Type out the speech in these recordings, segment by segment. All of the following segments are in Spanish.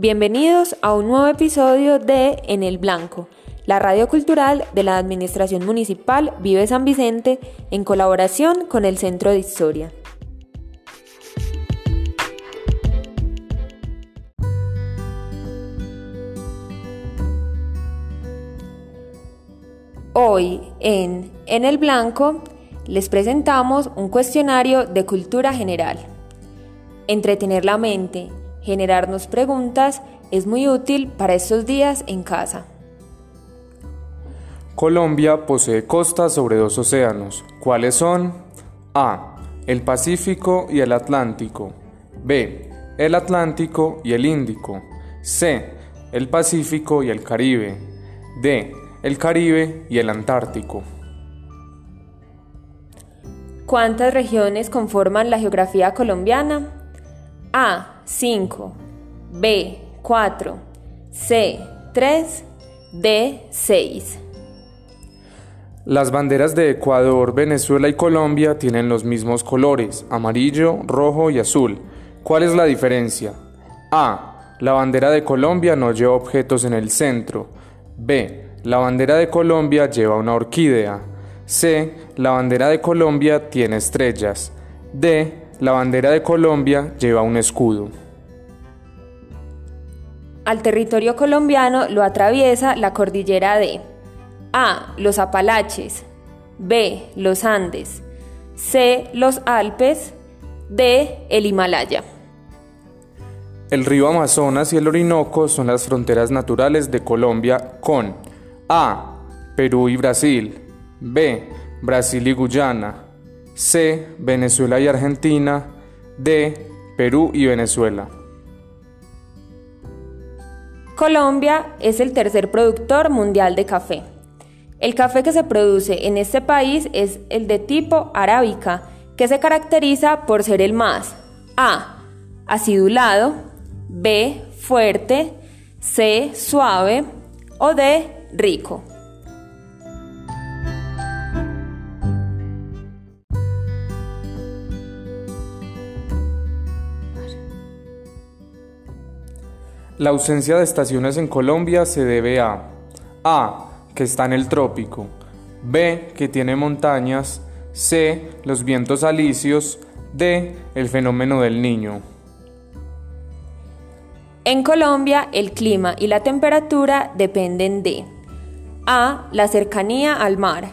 Bienvenidos a un nuevo episodio de En el Blanco, la radio cultural de la Administración Municipal Vive San Vicente en colaboración con el Centro de Historia. Hoy en En el Blanco les presentamos un cuestionario de cultura general. Entretener la mente, generarnos preguntas es muy útil para estos días en casa. Colombia posee costas sobre dos océanos. ¿Cuáles son? A. El Pacífico y el Atlántico. B. El Atlántico y el Índico. C. El Pacífico y el Caribe. D. El Caribe y el Antártico. ¿Cuántas regiones conforman la geografía colombiana? A. 5. B. 4. C. 3. D. 6. Las banderas de Ecuador, Venezuela y Colombia tienen los mismos colores, amarillo, rojo y azul. ¿Cuál es la diferencia? A. La bandera de Colombia no lleva objetos en el centro. B. La bandera de Colombia lleva una orquídea. C. La bandera de Colombia tiene estrellas. D. La bandera de Colombia lleva un escudo. Al territorio colombiano lo atraviesa la cordillera de A. Los Apalaches. B. Los Andes. C. Los Alpes. D. El Himalaya. El río Amazonas y el Orinoco son las fronteras naturales de Colombia con A. Perú y Brasil. B. Brasil y Guyana. C. Venezuela y Argentina. D. Perú y Venezuela. Colombia es el tercer productor mundial de café. El café que se produce en este país es el de tipo arábica, que se caracteriza por ser el más A. acidulado, B. fuerte, C. suave o D. rico. La ausencia de estaciones en Colombia se debe a A. que está en el trópico, B. que tiene montañas, C. los vientos alisios, D. el fenómeno del niño. En Colombia, el clima y la temperatura dependen de A. La cercanía al mar.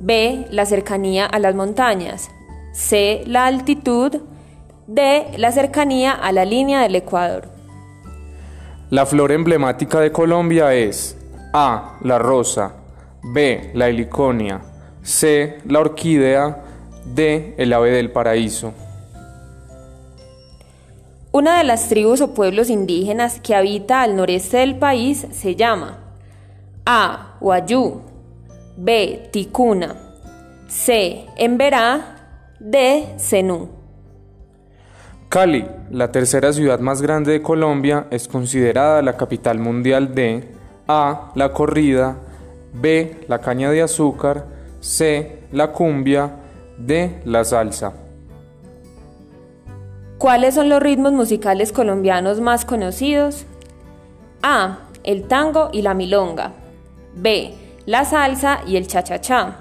B. La cercanía a las montañas. C. La altitud. D. La cercanía a la línea del Ecuador. La flor emblemática de Colombia es A. La rosa. B. La heliconia. C. La orquídea. D. El ave del paraíso. Una de las tribus o pueblos indígenas que habita al noreste del país se llama A. Huayú. B. Ticuna. C. Emberá. D. Zenú. Cali, la tercera ciudad más grande de Colombia, es considerada la capital mundial de A. La corrida, B. La caña de azúcar, C. La cumbia, D. La salsa. ¿Cuáles son los ritmos musicales colombianos más conocidos? A. El tango y la milonga. B. La salsa y el cha-cha-cha.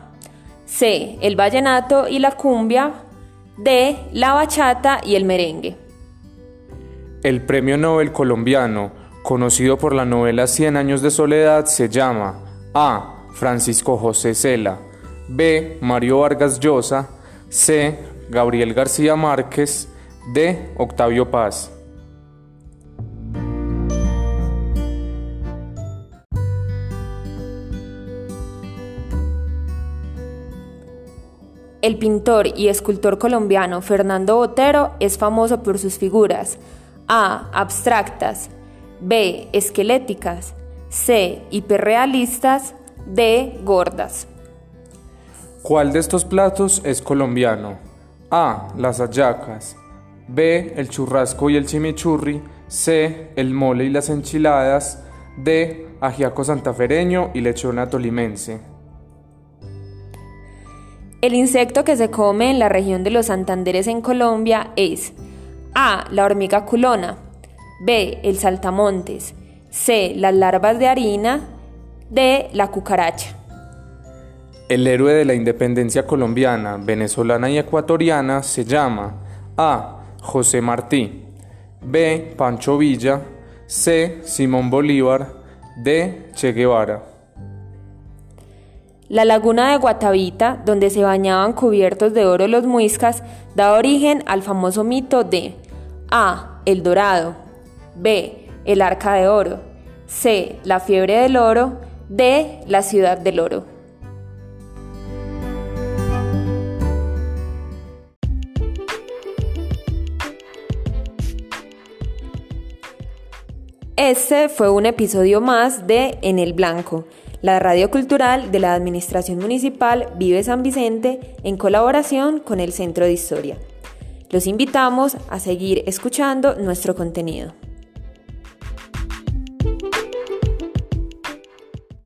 C. El vallenato y la cumbia. D. La bachata y el merengue. El premio Nobel colombiano, conocido por la novela Cien años de soledad, se llama A. Francisco José Cela, B. Mario Vargas Llosa, C. Gabriel García Márquez, D. Octavio Paz. El pintor y escultor colombiano Fernando Botero es famoso por sus figuras A. Abstractas, B. Esqueléticas, C. Hiperrealistas, D. Gordas. ¿Cuál de estos platos es colombiano? A. Las hallacas. B. El churrasco y el chimichurri. C. El mole y las enchiladas. D. Ajiaco santafereño y lechona tolimense. El insecto que se come en la región de los Santanderes en Colombia es A. La hormiga culona. B. El saltamontes. C. Las larvas de harina. D. La cucaracha. El héroe de la independencia colombiana, venezolana y ecuatoriana se llama A. José Martí, B. Pancho Villa, C. Simón Bolívar, D. Che Guevara. La laguna de Guatavita, donde se bañaban cubiertos de oro los muiscas, da origen al famoso mito de A. El Dorado, B. El Arca de Oro, C. La fiebre del oro, D. La ciudad del oro. Este fue un episodio más de En el Blanco, la radio cultural de la Administración Municipal Vive San Vicente en colaboración con el Centro de Historia. Los invitamos a seguir escuchando nuestro contenido.